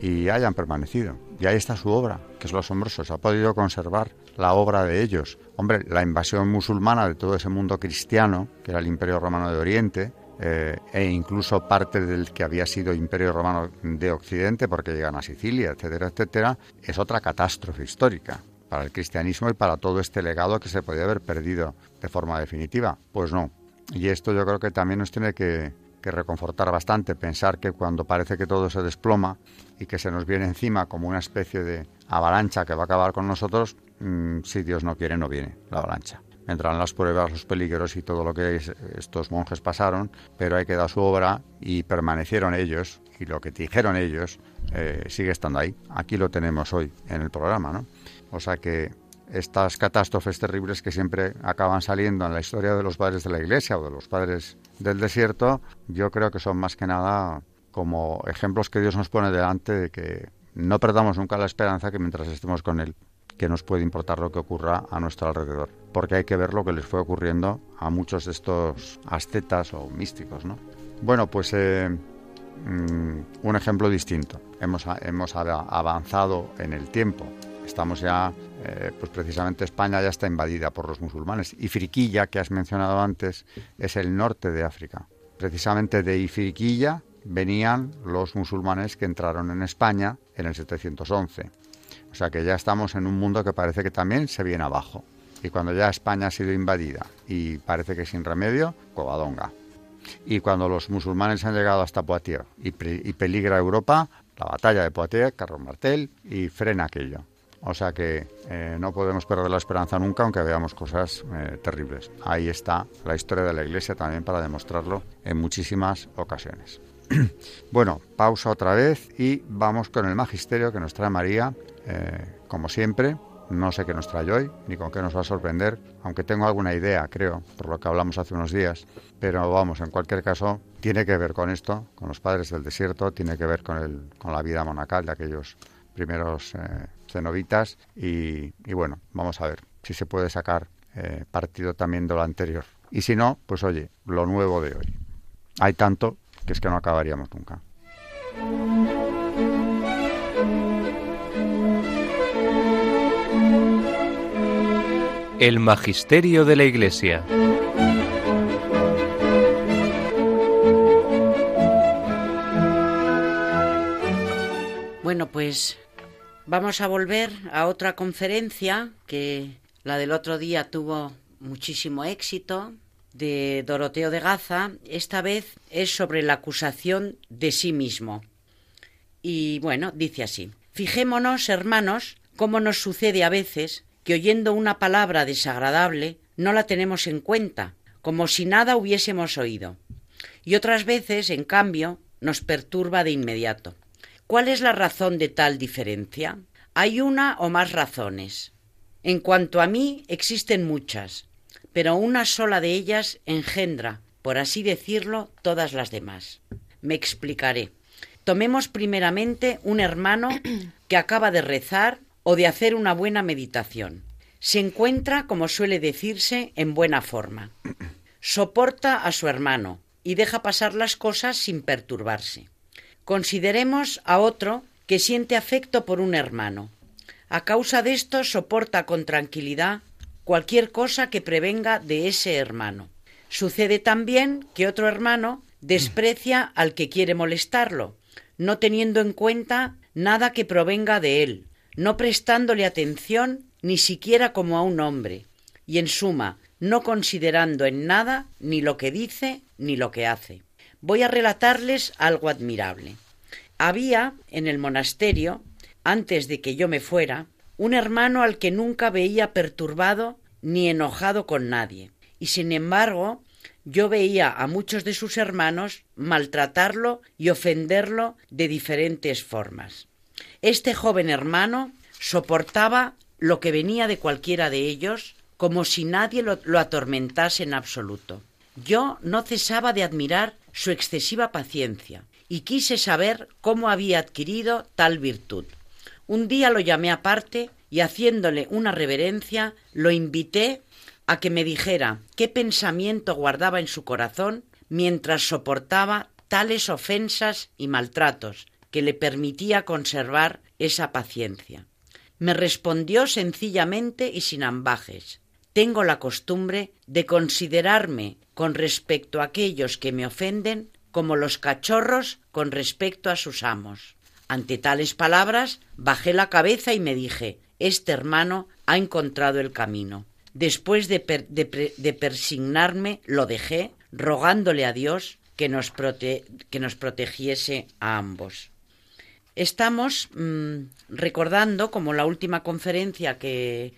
Y hayan permanecido. Y ahí está su obra, que es lo asombroso. Se ha podido conservar la obra de ellos. Hombre, la invasión musulmana de todo ese mundo cristiano, que era el Imperio Romano de Oriente, eh, e incluso parte del que había sido Imperio Romano de Occidente, porque llegan a Sicilia, etcétera, etcétera, es otra catástrofe histórica para el cristianismo y para todo este legado que se podía haber perdido de forma definitiva. Pues no. Y esto yo creo que también nos tiene que, reconfortar bastante, pensar que cuando parece que todo se desploma y que se nos viene encima como una especie de avalancha que va a acabar con nosotros, mm, si Dios no quiere, no viene la avalancha vendrán las pruebas, los peligros y todo lo que estos monjes pasaron, pero hay que dar su obra y permanecieron ellos y lo que dijeron ellos eh, sigue estando ahí. Aquí lo tenemos hoy en el programa, ¿no? O sea que estas catástrofes terribles que siempre acaban saliendo en la historia de los padres de la Iglesia o de los padres del desierto, yo creo que son más que nada como ejemplos que Dios nos pone delante de que no perdamos nunca la esperanza que mientras estemos con Él, que nos puede importar lo que ocurra a nuestro alrededor, porque hay que ver lo que les fue ocurriendo a muchos de estos ascetas o místicos, ¿no? Bueno, pues eh, mm, un ejemplo distinto. Hemos, hemos avanzado en el tiempo. Estamos ya, eh, pues precisamente España ya está invadida por los musulmanes. Ifriquilla, que has mencionado antes, es el norte de África. Precisamente de Ifriquilla venían los musulmanes que entraron en España en el 711 o sea que ya estamos en un mundo que parece que también se viene abajo. Y cuando ya España ha sido invadida y parece que sin remedio, Covadonga. Y cuando los musulmanes han llegado hasta Poitiers y, peligra Europa, la batalla de Poitiers, Carlos Martel, y frena aquello. O sea que eh, no podemos perder la esperanza nunca, aunque veamos cosas eh, terribles. Ahí está la historia de la Iglesia también para demostrarlo en muchísimas ocasiones. <clears throat> bueno, pausa otra vez y vamos con el magisterio que nos trae María eh, como siempre, no sé qué nos trae hoy, ni con qué nos va a sorprender, aunque tengo alguna idea, creo, por lo que hablamos hace unos días. Pero vamos, en cualquier caso, tiene que ver con esto, con los padres del desierto, tiene que ver con, el, con la vida monacal de aquellos primeros cenobitas. Y, bueno, vamos a ver si se puede sacar eh, partido también de lo anterior. Y si no, pues oye, lo nuevo de hoy. Hay tanto que es que no acabaríamos nunca. El Magisterio de la Iglesia. Bueno, pues vamos a volver a otra conferencia que la del otro día tuvo muchísimo éxito de Doroteo de Gaza. Esta vez es sobre la acusación de sí mismo. Y bueno, dice así. Fijémonos, hermanos, cómo nos sucede a veces que oyendo una palabra desagradable no la tenemos en cuenta, como si nada hubiésemos oído. Y otras veces, en cambio, nos perturba de inmediato. ¿Cuál es la razón de tal diferencia? Hay una o más razones. En cuanto a mí, existen muchas, pero una sola de ellas engendra, por así decirlo, todas las demás. Me explicaré. Tomemos primeramente un hermano que acaba de rezar o de hacer una buena meditación. Se encuentra, como suele decirse, en buena forma. Soporta a su hermano y deja pasar las cosas sin perturbarse. Consideremos a otro que siente afecto por un hermano. A causa de esto soporta con tranquilidad cualquier cosa que prevenga de ese hermano. Sucede también que otro hermano desprecia al que quiere molestarlo, no teniendo en cuenta nada que provenga de él, no prestándole atención ni siquiera como a un hombre, y en suma, no considerando en nada ni lo que dice ni lo que hace. Voy a relatarles algo admirable. Había en el monasterio, antes de que yo me fuera, un hermano al que nunca veía perturbado ni enojado con nadie, y sin embargo yo veía a muchos de sus hermanos maltratarlo y ofenderlo de diferentes formas. Este joven hermano soportaba lo que venía de cualquiera de ellos como si nadie lo, atormentase en absoluto. Yo no cesaba de admirar su excesiva paciencia y quise saber cómo había adquirido tal virtud. Un día lo llamé aparte y haciéndole una reverencia lo invité a que me dijera qué pensamiento guardaba en su corazón mientras soportaba tales ofensas y maltratos que le permitía conservar esa paciencia. Me respondió sencillamente y sin ambajes tengo la costumbre de considerarme con respecto a aquellos que me ofenden como los cachorros con respecto a sus amos. Ante tales palabras bajé la cabeza y me dije este hermano ha encontrado el camino. Después de, persignarme lo dejé, rogándole a Dios que nos, protegiese a ambos. Estamos mm, recordando, como la última conferencia que,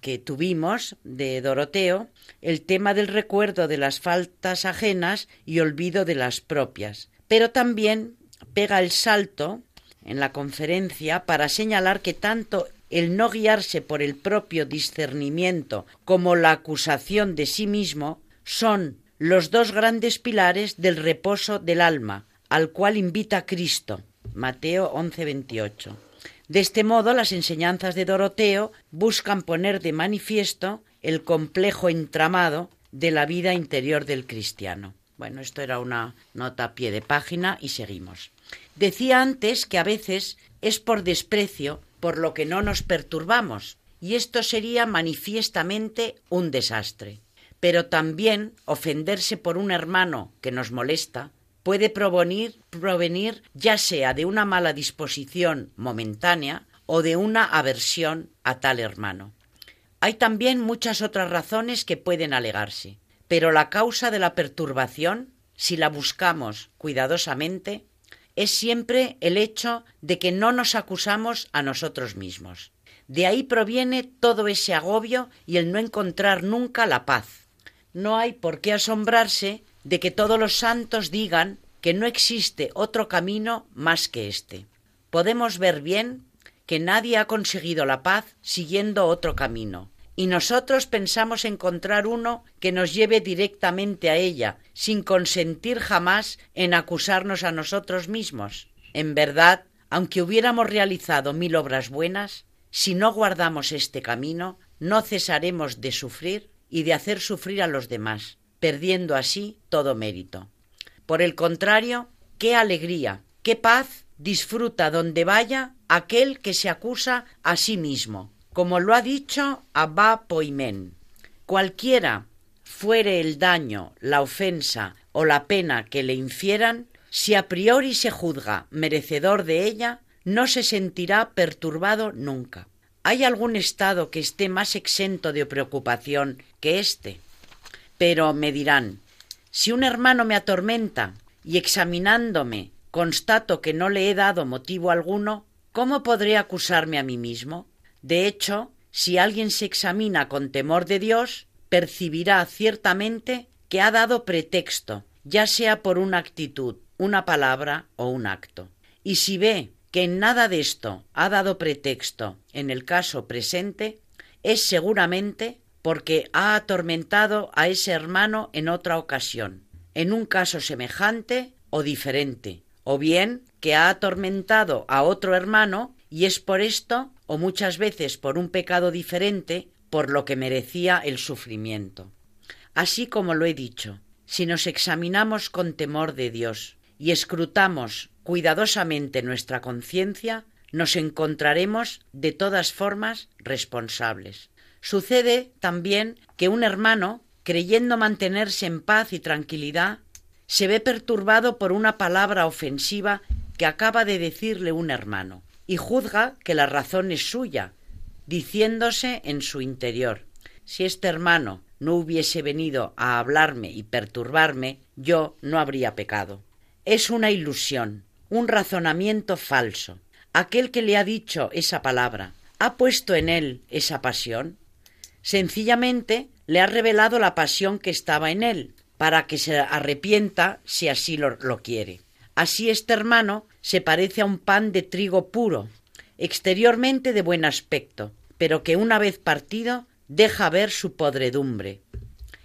que tuvimos de Doroteo, el tema del recuerdo de las faltas ajenas y olvido de las propias. Pero también pega el salto en la conferencia para señalar que tanto el no guiarse por el propio discernimiento como la acusación de sí mismo son los dos grandes pilares del reposo del alma, al cual invita Cristo. Mateo 11:28. De este modo, las enseñanzas de Doroteo buscan poner de manifiesto el complejo entramado de la vida interior del cristiano. Bueno, esto era una nota a pie de página y seguimos. Decía antes que a veces es por desprecio por lo que no nos perturbamos, y esto sería manifiestamente un desastre. Pero también ofenderse por un hermano que nos molesta puede provenir, provenir ya sea de una mala disposición momentánea o de una aversión a tal hermano. Hay también muchas otras razones que pueden alegarse, pero la causa de la perturbación, si la buscamos cuidadosamente, es siempre el hecho de que no nos acusamos a nosotros mismos. De ahí proviene todo ese agobio y el no encontrar nunca la paz. No hay por qué asombrarse de que todos los santos digan que no existe otro camino más que este. Podemos ver bien que nadie ha conseguido la paz siguiendo otro camino, y nosotros pensamos encontrar uno que nos lleve directamente a ella, sin consentir jamás en acusarnos a nosotros mismos. En verdad, aunque hubiéramos realizado mil obras buenas, si no guardamos este camino, no cesaremos de sufrir y de hacer sufrir a los demás, perdiendo así todo mérito. Por el contrario, qué alegría, qué paz disfruta donde vaya aquel que se acusa a sí mismo, como lo ha dicho Abba Poimen. Cualquiera fuere el daño, la ofensa o la pena que le infieran, si a priori se juzga merecedor de ella, no se sentirá perturbado nunca. ¿Hay algún estado que esté más exento de preocupación que éste? Pero me dirán, si un hermano me atormenta y examinándome constato que no le he dado motivo alguno, ¿cómo podré acusarme a mí mismo? De hecho, si alguien se examina con temor de Dios, percibirá ciertamente que ha dado pretexto, ya sea por una actitud, una palabra o un acto. Y si ve que en nada de esto ha dado pretexto en el caso presente, es seguramente porque ha atormentado a ese hermano en otra ocasión, en un caso semejante o diferente, o bien que ha atormentado a otro hermano y es por esto, o muchas veces por un pecado diferente, por lo que merecía el sufrimiento. Así como lo he dicho, si nos examinamos con temor de Dios y escrutamos cuidadosamente nuestra conciencia, nos encontraremos de todas formas responsables Sucede también que un hermano, creyendo mantenerse en paz y tranquilidad, se ve perturbado por una palabra ofensiva que acaba de decirle un hermano, y juzga que la razón es suya, diciéndose en su interior si este hermano no hubiese venido a hablarme y perturbarme, yo no habría pecado. Es una ilusión, un razonamiento falso. Aquel que le ha dicho esa palabra, ¿ha puesto en él esa pasión? Sencillamente le ha revelado la pasión que estaba en él, para que se arrepienta si así lo, quiere. Así este hermano se parece a un pan de trigo puro, exteriormente de buen aspecto, pero que una vez partido deja ver su podredumbre.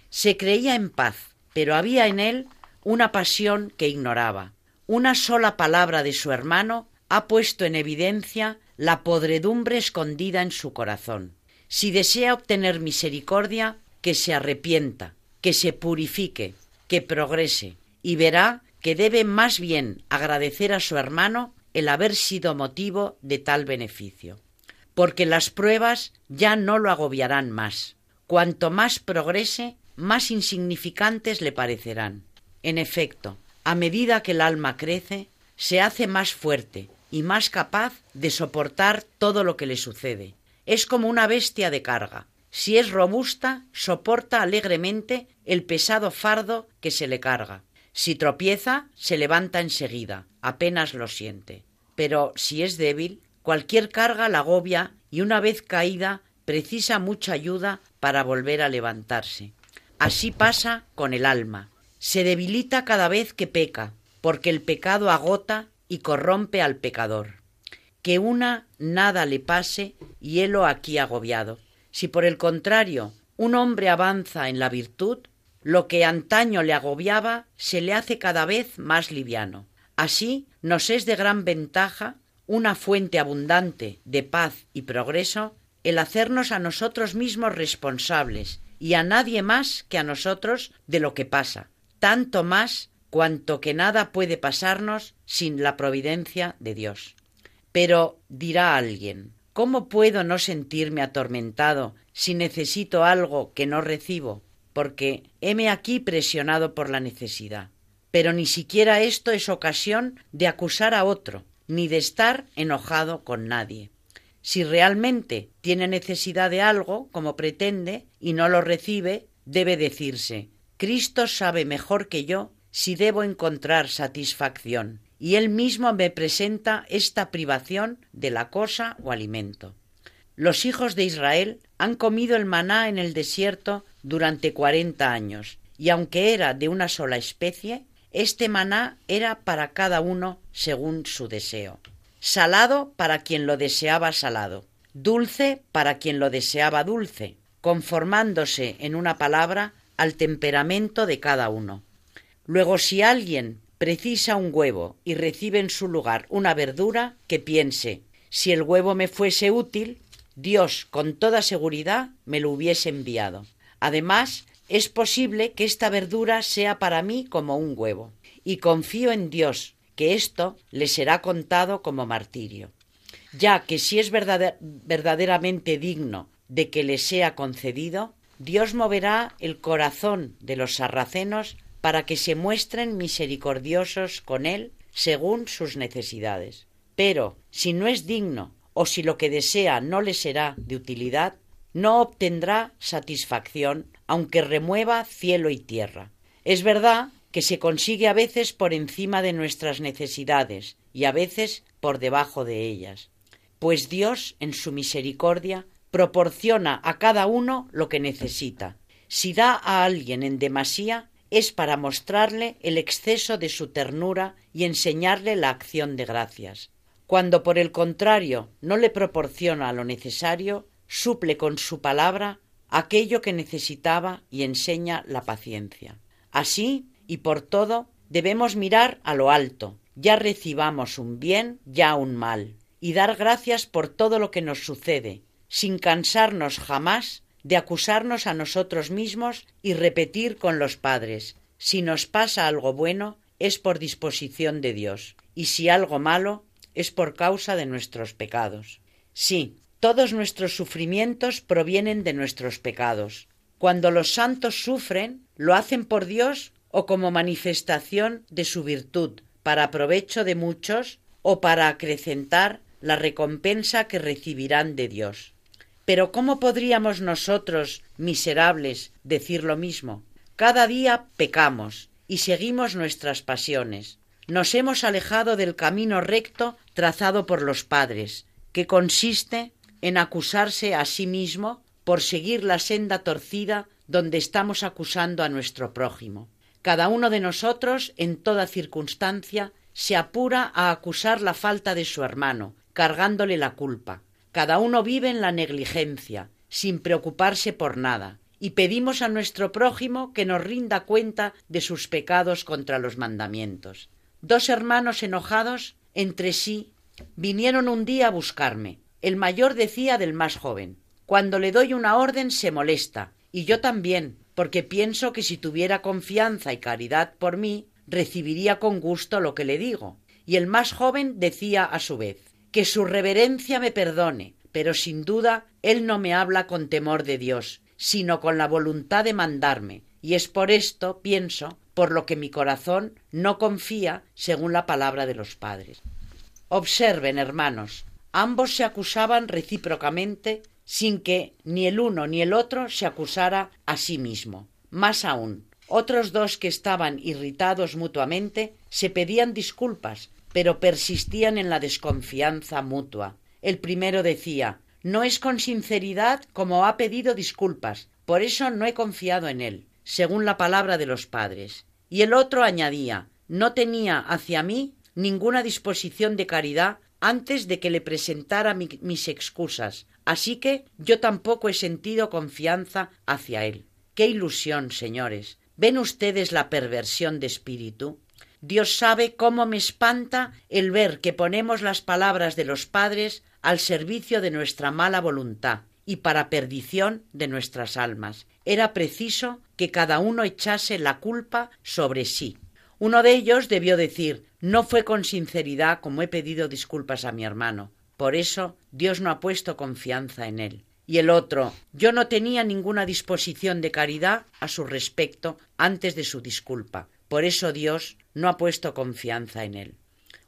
Se creía en paz, pero había en él una pasión que ignoraba. Una sola palabra de su hermano ha puesto en evidencia la podredumbre escondida en su corazón. Si desea obtener misericordia, que se arrepienta, que se purifique, que progrese, y verá que debe más bien agradecer a su hermano el haber sido motivo de tal beneficio. Porque las pruebas ya no lo agobiarán más. Cuanto más progrese, más insignificantes le parecerán. En efecto, a medida que el alma crece, se hace más fuerte y más capaz de soportar todo lo que le sucede. Es como una bestia de carga. Si es robusta, soporta alegremente el pesado fardo que se le carga. Si tropieza, se levanta enseguida, apenas lo siente. Pero si es débil, cualquier carga la agobia y una vez caída precisa mucha ayuda para volver a levantarse. Así pasa con el alma. Se debilita cada vez que peca, porque el pecado agota y corrompe al pecador. Que una nada le pase y helo aquí agobiado. Si por el contrario un hombre avanza en la virtud, lo que antaño le agobiaba se le hace cada vez más liviano. Así nos es de gran ventaja, una fuente abundante de paz y progreso, el hacernos a nosotros mismos responsables y a nadie más que a nosotros de lo que pasa, tanto más cuanto que nada puede pasarnos sin la providencia de Dios. Pero dirá alguien, ¿cómo puedo no sentirme atormentado si necesito algo que no recibo? porque heme aquí presionado por la necesidad. Pero ni siquiera esto es ocasión de acusar a otro, ni de estar enojado con nadie. Si realmente tiene necesidad de algo, como pretende, y no lo recibe, debe decirse Cristo sabe mejor que yo si debo encontrar satisfacción, y él mismo me presenta esta privación de la cosa o alimento. Los hijos de Israel han comido el maná en el desierto durante cuarenta años, y aunque era de una sola especie, este maná era para cada uno según su deseo. Salado para quien lo deseaba salado, dulce para quien lo deseaba dulce, conformándose en una palabra al temperamento de cada uno. Luego, si alguien precisa un huevo y recibe en su lugar una verdura, que piense si el huevo me fuese útil, Dios con toda seguridad me lo hubiese enviado. Además, es posible que esta verdura sea para mí como un huevo, y confío en Dios, que esto le será contado como martirio, ya que si es verdaderamente digno de que le sea concedido, Dios moverá el corazón de los sarracenos para que se muestren misericordiosos con él según sus necesidades. Pero si no es digno o si lo que desea no le será de utilidad, no obtendrá satisfacción, aunque remueva cielo y tierra. Es verdad que se consigue a veces por encima de nuestras necesidades y a veces por debajo de ellas, pues Dios, en su misericordia, proporciona a cada uno lo que necesita. Si da a alguien en demasía, es para mostrarle el exceso de su ternura y enseñarle la acción de gracias. Cuando por el contrario no le proporciona lo necesario, suple con su palabra aquello que necesitaba y enseña la paciencia. Así y por todo debemos mirar a lo alto, ya recibamos un bien, ya un mal, y dar gracias por todo lo que nos sucede, sin cansarnos jamás de acusarnos a nosotros mismos y repetir con los padres si nos pasa algo bueno es por disposición de Dios, y si algo malo es por causa de nuestros pecados. Sí, Todos nuestros sufrimientos provienen de nuestros pecados. Cuando los santos sufren, lo hacen por Dios o como manifestación de su virtud, para provecho de muchos o para acrecentar la recompensa que recibirán de Dios. Pero ¿cómo podríamos nosotros, miserables, decir lo mismo? Cada día pecamos y seguimos nuestras pasiones. Nos hemos alejado del camino recto trazado por los padres, que consiste en acusarse a sí mismo por seguir la senda torcida donde estamos acusando a nuestro prójimo. Cada uno de nosotros, en toda circunstancia, se apura a acusar la falta de su hermano, cargándole la culpa. Cada uno vive en la negligencia, sin preocuparse por nada, y pedimos a nuestro prójimo que nos rinda cuenta de sus pecados contra los mandamientos. Dos hermanos enojados entre sí vinieron un día a buscarme. El mayor decía del más joven Cuando le doy una orden se molesta, y yo también, porque pienso que si tuviera confianza y caridad por mí, recibiría con gusto lo que le digo. Y el más joven decía a su vez que su reverencia me perdone, pero sin duda él no me habla con temor de Dios, sino con la voluntad de mandarme, y es por esto, pienso, por lo que mi corazón no confía según la palabra de los padres. Observen, hermanos, ambos se acusaban recíprocamente sin que ni el uno ni el otro se acusara a sí mismo. Más aún, otros dos que estaban irritados mutuamente se pedían disculpas, pero persistían en la desconfianza mutua. El primero decía No es con sinceridad como ha pedido disculpas, por eso no he confiado en él, según la palabra de los padres. Y el otro añadía No tenía hacia mí ninguna disposición de caridad antes de que le presentara mis excusas, así que yo tampoco he sentido confianza hacia él. Qué ilusión, señores. ¿Ven ustedes la perversión de espíritu? Dios sabe cómo me espanta el ver que ponemos las palabras de los padres al servicio de nuestra mala voluntad y para perdición de nuestras almas. Era preciso que cada uno echase la culpa sobre sí. Uno de ellos debió decir no fue con sinceridad como he pedido disculpas a mi hermano. Por eso Dios no ha puesto confianza en él. Y el otro yo no tenía ninguna disposición de caridad a su respecto antes de su disculpa. Por eso Dios no ha puesto confianza en él.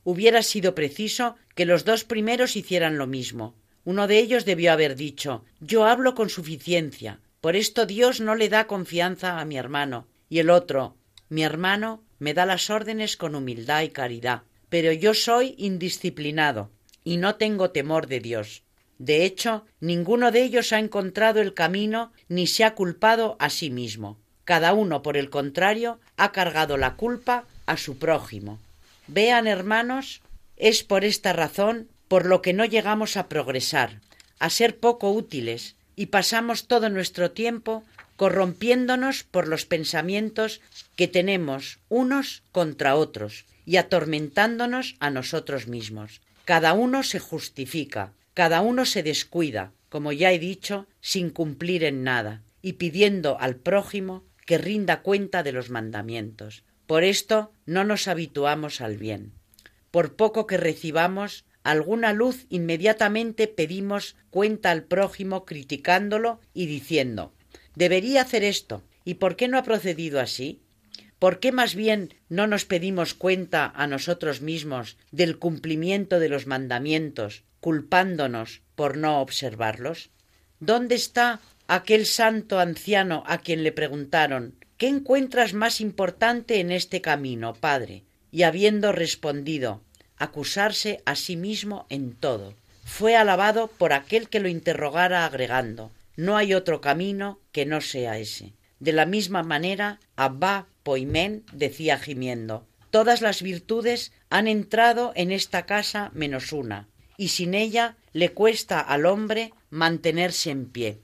Hubiera sido preciso que los dos primeros hicieran lo mismo. Uno de ellos debió haber dicho Yo hablo con suficiencia, por esto Dios no le da confianza a mi hermano. Y el otro Mi hermano me da las órdenes con humildad y caridad, pero yo soy indisciplinado y no tengo temor de Dios. De hecho, ninguno de ellos ha encontrado el camino ni se ha culpado a sí mismo. Cada uno, por el contrario, ha cargado la culpa a su prójimo. Vean, hermanos, es por esta razón por lo que no llegamos a progresar, a ser poco útiles, y pasamos todo nuestro tiempo corrompiéndonos por los pensamientos que tenemos unos contra otros y atormentándonos a nosotros mismos. Cada uno se justifica, cada uno se descuida, como ya he dicho, sin cumplir en nada, y pidiendo al prójimo que rinda cuenta de los mandamientos. Por esto no nos habituamos al bien. Por poco que recibamos alguna luz, inmediatamente pedimos cuenta al prójimo criticándolo y diciendo debería hacer esto. ¿Y por qué no ha procedido así? ¿Por qué más bien no nos pedimos cuenta a nosotros mismos del cumplimiento de los mandamientos, culpándonos por no observarlos? ¿Dónde está aquel santo anciano a quien le preguntaron ¿Qué encuentras más importante en este camino, padre? Y habiendo respondido acusarse a sí mismo en todo, fue alabado por aquel que lo interrogara agregando no hay otro camino que no sea ese. De la misma manera, Abba Poimén decía gimiendo Todas las virtudes han entrado en esta casa menos una, y sin ella le cuesta al hombre mantenerse en pie.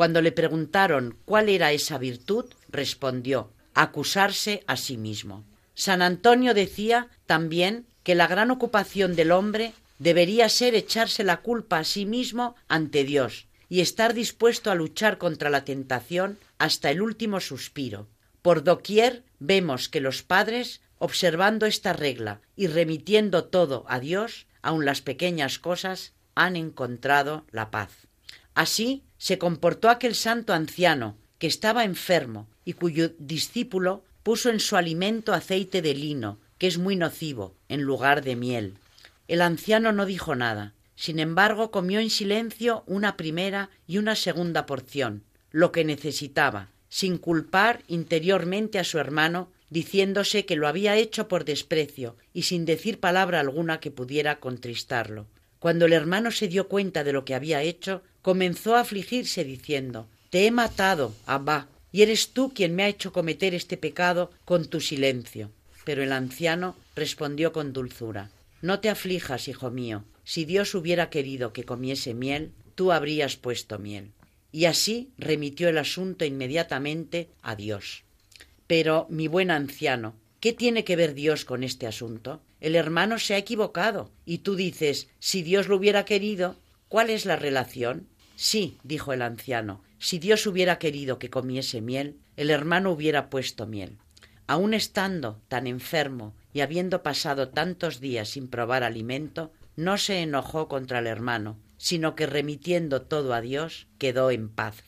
Cuando le preguntaron cuál era esa virtud, respondió acusarse a sí mismo. San Antonio decía también que la gran ocupación del hombre debería ser echarse la culpa a sí mismo ante Dios y estar dispuesto a luchar contra la tentación hasta el último suspiro. Por doquier vemos que los padres, observando esta regla y remitiendo todo a Dios, aun las pequeñas cosas, han encontrado la paz. Así se comportó aquel santo anciano que estaba enfermo y cuyo discípulo puso en su alimento aceite de lino, que es muy nocivo, en lugar de miel. El anciano no dijo nada, sin embargo comió en silencio una primera y una segunda porción, lo que necesitaba, sin culpar interiormente a su hermano, diciéndose que lo había hecho por desprecio y sin decir palabra alguna que pudiera contristarlo. Cuando el hermano se dio cuenta de lo que había hecho, comenzó a afligirse diciendo Te he matado, Abba, y eres tú quien me ha hecho cometer este pecado con tu silencio. Pero el anciano respondió con dulzura No te aflijas, hijo mío. Si Dios hubiera querido que comiese miel, tú habrías puesto miel. Y así remitió el asunto inmediatamente a Dios. Pero, mi buen anciano, ¿qué tiene que ver Dios con este asunto? El hermano se ha equivocado. Y tú dices, si Dios lo hubiera querido, ¿cuál es la relación? Sí, dijo el anciano, si Dios hubiera querido que comiese miel, el hermano hubiera puesto miel. Aun estando tan enfermo y habiendo pasado tantos días sin probar alimento, no se enojó contra el hermano, sino que remitiendo todo a Dios, quedó en paz.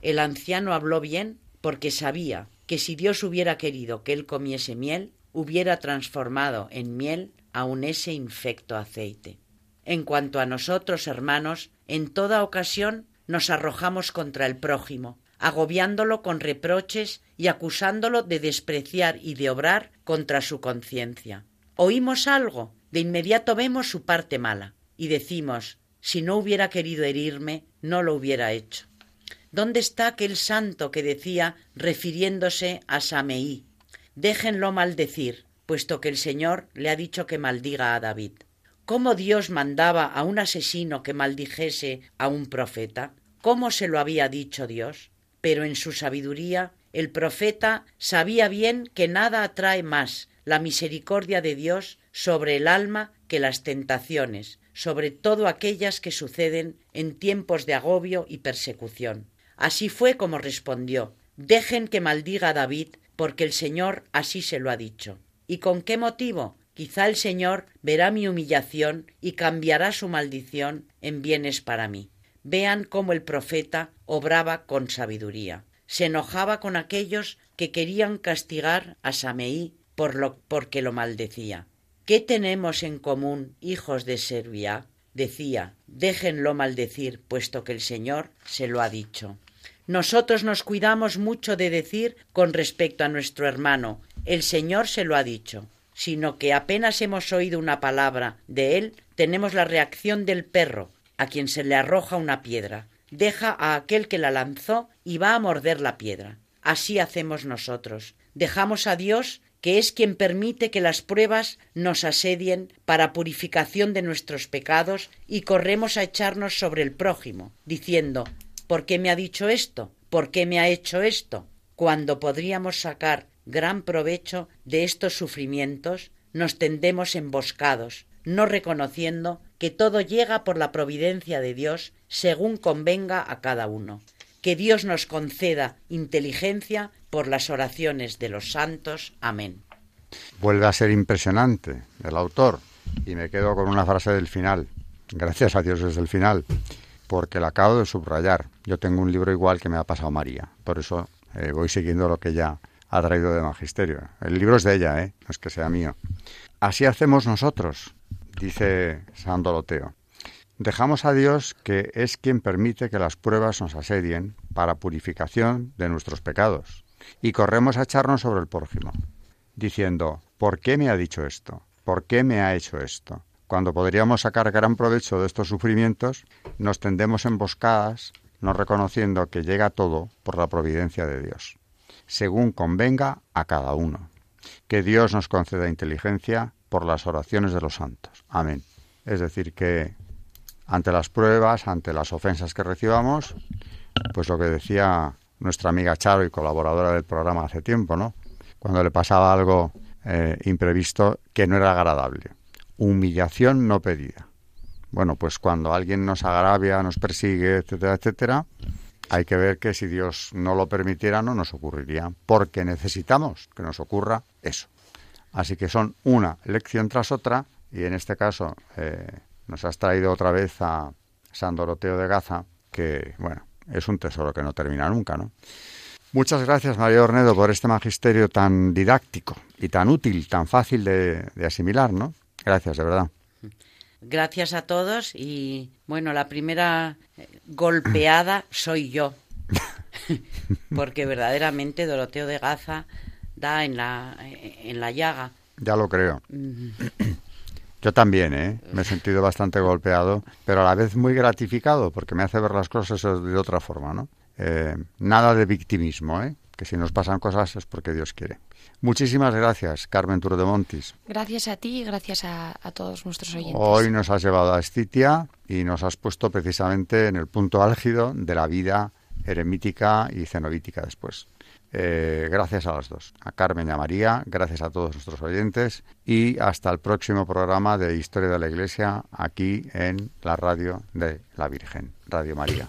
El anciano habló bien porque sabía que si Dios hubiera querido que él comiese miel, hubiera transformado en miel aun ese infecto aceite. En cuanto a nosotros, hermanos, en toda ocasión nos arrojamos contra el prójimo, agobiándolo con reproches y acusándolo de despreciar y de obrar contra su conciencia. Oímos algo, de inmediato vemos su parte mala, y decimos si no hubiera querido herirme, no lo hubiera hecho. ¿Dónde está aquel santo que decía, refiriéndose a Sameí, déjenlo maldecir, puesto que el Señor le ha dicho que maldiga a David. ¿Cómo Dios mandaba a un asesino que maldijese a un profeta? ¿Cómo se lo había dicho Dios? Pero en su sabiduría el profeta sabía bien que nada atrae más la misericordia de Dios sobre el alma que las tentaciones, sobre todo aquellas que suceden en tiempos de agobio y persecución. Así fue como respondió Dejen que maldiga a David porque el Señor así se lo ha dicho. ¿Y con qué motivo? Quizá el Señor verá mi humillación y cambiará su maldición en bienes para mí. Vean cómo el profeta obraba con sabiduría. Se enojaba con aquellos que querían castigar a Sameí por lo, porque lo maldecía. ¿Qué tenemos en común, hijos de Serbia? Decía, déjenlo maldecir, puesto que el Señor se lo ha dicho. Nosotros nos cuidamos mucho de decir con respecto a nuestro hermano, el Señor se lo ha dicho, sino que apenas hemos oído una palabra de él, tenemos la reacción del perro, a quien se le arroja una piedra. Deja a aquel que la lanzó y va a morder la piedra. Así hacemos nosotros. Dejamos a Dios que es quien permite que las pruebas nos asedien para purificación de nuestros pecados y corremos a echarnos sobre el prójimo, diciendo ¿Por qué me ha dicho esto? ¿Por qué me ha hecho esto? Cuando podríamos sacar gran provecho de estos sufrimientos, nos tendemos emboscados, no reconociendo que todo llega por la providencia de Dios según convenga a cada uno. Que Dios nos conceda inteligencia por las oraciones de los santos. Amén. Vuelve a ser impresionante el autor y me quedo con una frase del final. Gracias a Dios desde el final porque la acabo de subrayar. Yo tengo un libro igual que me ha pasado María, por eso eh, voy siguiendo lo que ella ha traído de magisterio. El libro es de ella, ¿eh? no es que sea mío. Así hacemos nosotros, dice San Doroteo. Dejamos a Dios que es quien permite que las pruebas nos asedien para purificación de nuestros pecados, y corremos a echarnos sobre el prójimo, diciendo, ¿por qué me ha dicho esto? ¿Por qué me ha hecho esto? Cuando podríamos sacar gran provecho de estos sufrimientos, nos tendemos emboscadas, no reconociendo que llega todo por la providencia de Dios, según convenga a cada uno. Que Dios nos conceda inteligencia por las oraciones de los santos. Amén. Es decir, que ante las pruebas, ante las ofensas que recibamos, pues lo que decía nuestra amiga Charo y colaboradora del programa hace tiempo, ¿no? Cuando le pasaba algo eh, imprevisto que no era agradable humillación no pedida. Bueno, pues cuando alguien nos agravia, nos persigue, etcétera, etcétera, hay que ver que si Dios no lo permitiera no nos ocurriría, porque necesitamos que nos ocurra eso. Así que son una lección tras otra, y en este caso eh, nos has traído otra vez a San Doroteo de Gaza, que, bueno, es un tesoro que no termina nunca, ¿no? Muchas gracias, María Ornedo, por este magisterio tan didáctico y tan útil, tan fácil de, de asimilar, ¿no? Gracias, de verdad. Gracias a todos y, bueno, la primera golpeada soy yo. <laughs> Porque verdaderamente Doroteo de Gaza da en la, en la llaga. Ya lo creo. Yo también, ¿eh? Me he sentido bastante golpeado, pero a la vez muy gratificado, porque me hace ver las cosas de otra forma, ¿no? Eh, nada de victimismo, ¿eh? Que si nos pasan cosas es porque Dios quiere. Muchísimas gracias, Carmen Montis. Gracias a ti y gracias a, a, todos nuestros oyentes. Hoy nos has llevado a Estitia y nos has puesto precisamente en el punto álgido de la vida eremítica y cenobítica después. Eh, gracias a las dos, a Carmen y a María, gracias a todos nuestros oyentes y hasta el próximo programa de Historia de la Iglesia aquí en la radio de la Virgen, Radio María.